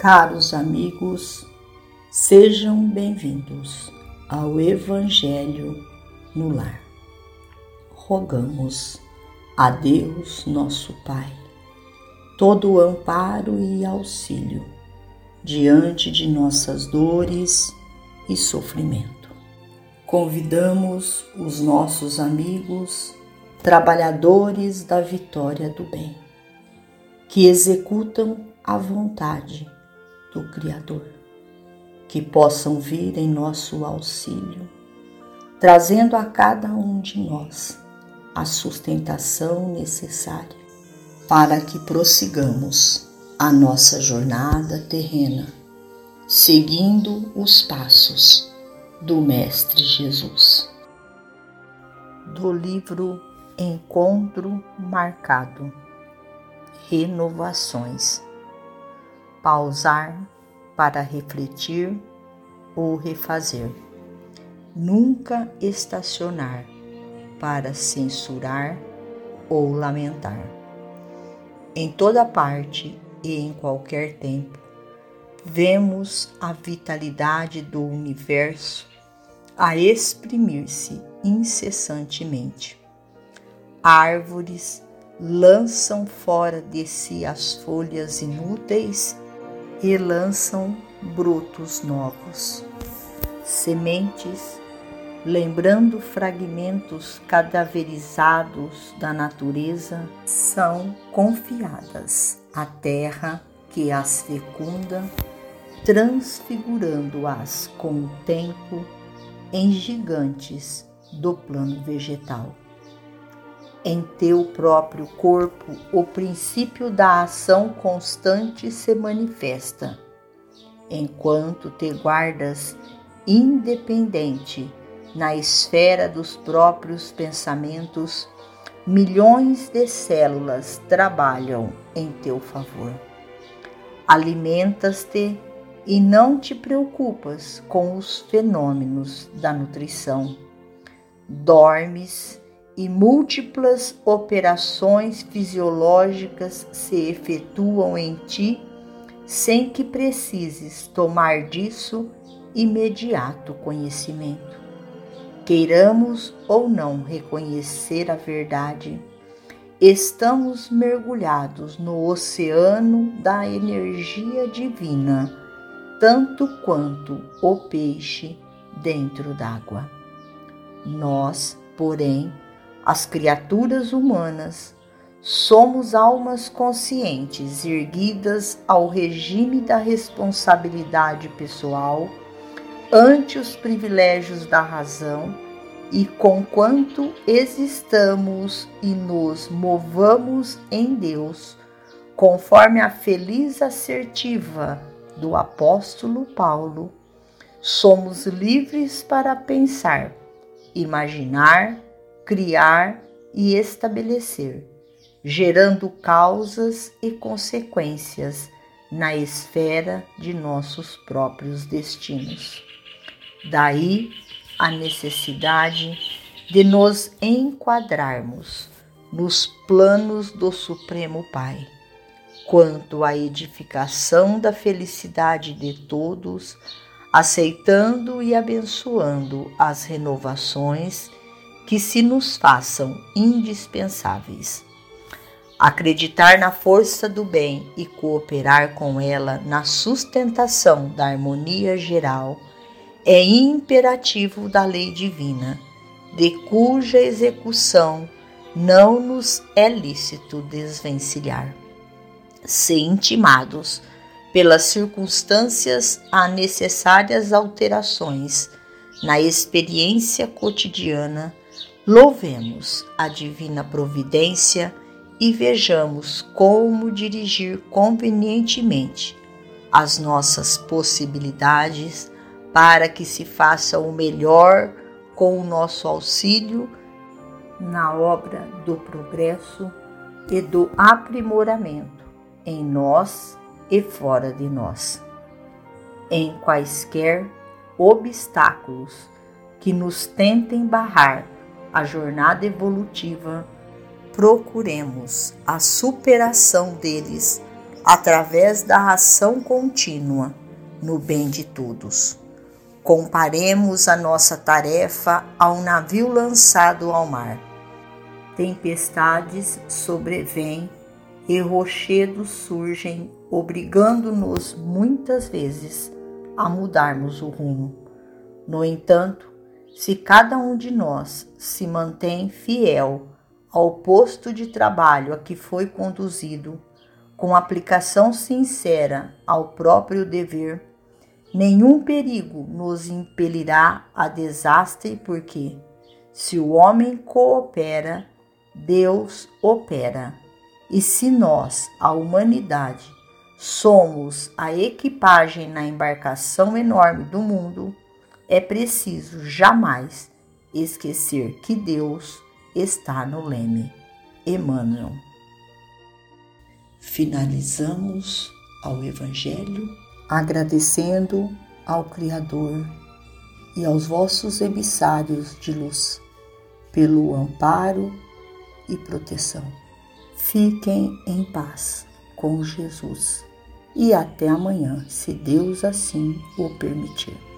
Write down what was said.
Caros amigos, sejam bem-vindos ao Evangelho no Lar. Rogamos a Deus, nosso Pai, todo o amparo e auxílio diante de nossas dores e sofrimento. Convidamos os nossos amigos, trabalhadores da vitória do bem, que executam a vontade do Criador, que possam vir em nosso auxílio, trazendo a cada um de nós a sustentação necessária para que prossigamos a nossa jornada terrena, seguindo os passos do Mestre Jesus. Do livro Encontro Marcado Renovações pausar para refletir ou refazer. Nunca estacionar para censurar ou lamentar. Em toda parte e em qualquer tempo, vemos a vitalidade do universo a exprimir-se incessantemente. Árvores lançam fora de si as folhas inúteis e lançam brotos novos. Sementes, lembrando fragmentos cadaverizados da natureza, são confiadas à terra que as fecunda, transfigurando-as com o tempo em gigantes do plano vegetal em teu próprio corpo o princípio da ação constante se manifesta, enquanto te guardas independente na esfera dos próprios pensamentos, milhões de células trabalham em teu favor. Alimentas-te e não te preocupas com os fenômenos da nutrição. Dormes e múltiplas operações fisiológicas se efetuam em ti sem que precises tomar disso imediato conhecimento. Queiramos ou não reconhecer a verdade, estamos mergulhados no oceano da energia divina, tanto quanto o peixe dentro d'água. Nós, porém, as criaturas humanas, somos almas conscientes erguidas ao regime da responsabilidade pessoal ante os privilégios da razão e conquanto existamos e nos movamos em Deus, conforme a feliz assertiva do apóstolo Paulo, somos livres para pensar, imaginar, criar e estabelecer, gerando causas e consequências na esfera de nossos próprios destinos. Daí a necessidade de nos enquadrarmos nos planos do Supremo Pai, quanto à edificação da felicidade de todos, aceitando e abençoando as renovações que se nos façam indispensáveis. Acreditar na força do bem e cooperar com ela na sustentação da harmonia geral é imperativo da lei divina, de cuja execução não nos é lícito desvencilhar. Se intimados pelas circunstâncias a necessárias alterações na experiência cotidiana, Louvemos a divina providência e vejamos como dirigir convenientemente as nossas possibilidades para que se faça o melhor com o nosso auxílio na obra do progresso e do aprimoramento em nós e fora de nós. Em quaisquer obstáculos que nos tentem barrar a jornada evolutiva, procuremos a superação deles através da ação contínua no bem de todos. Comparemos a nossa tarefa a um navio lançado ao mar. Tempestades sobrevêm e rochedos surgem, obrigando-nos muitas vezes a mudarmos o rumo. No entanto, se cada um de nós se mantém fiel ao posto de trabalho a que foi conduzido, com aplicação sincera ao próprio dever, nenhum perigo nos impelirá a desastre, porque, se o homem coopera, Deus opera. E se nós, a humanidade, somos a equipagem na embarcação enorme do mundo, é preciso jamais esquecer que Deus está no leme. Emmanuel. Finalizamos ao Evangelho agradecendo ao Criador e aos vossos emissários de luz pelo amparo e proteção. Fiquem em paz com Jesus e até amanhã, se Deus assim o permitir.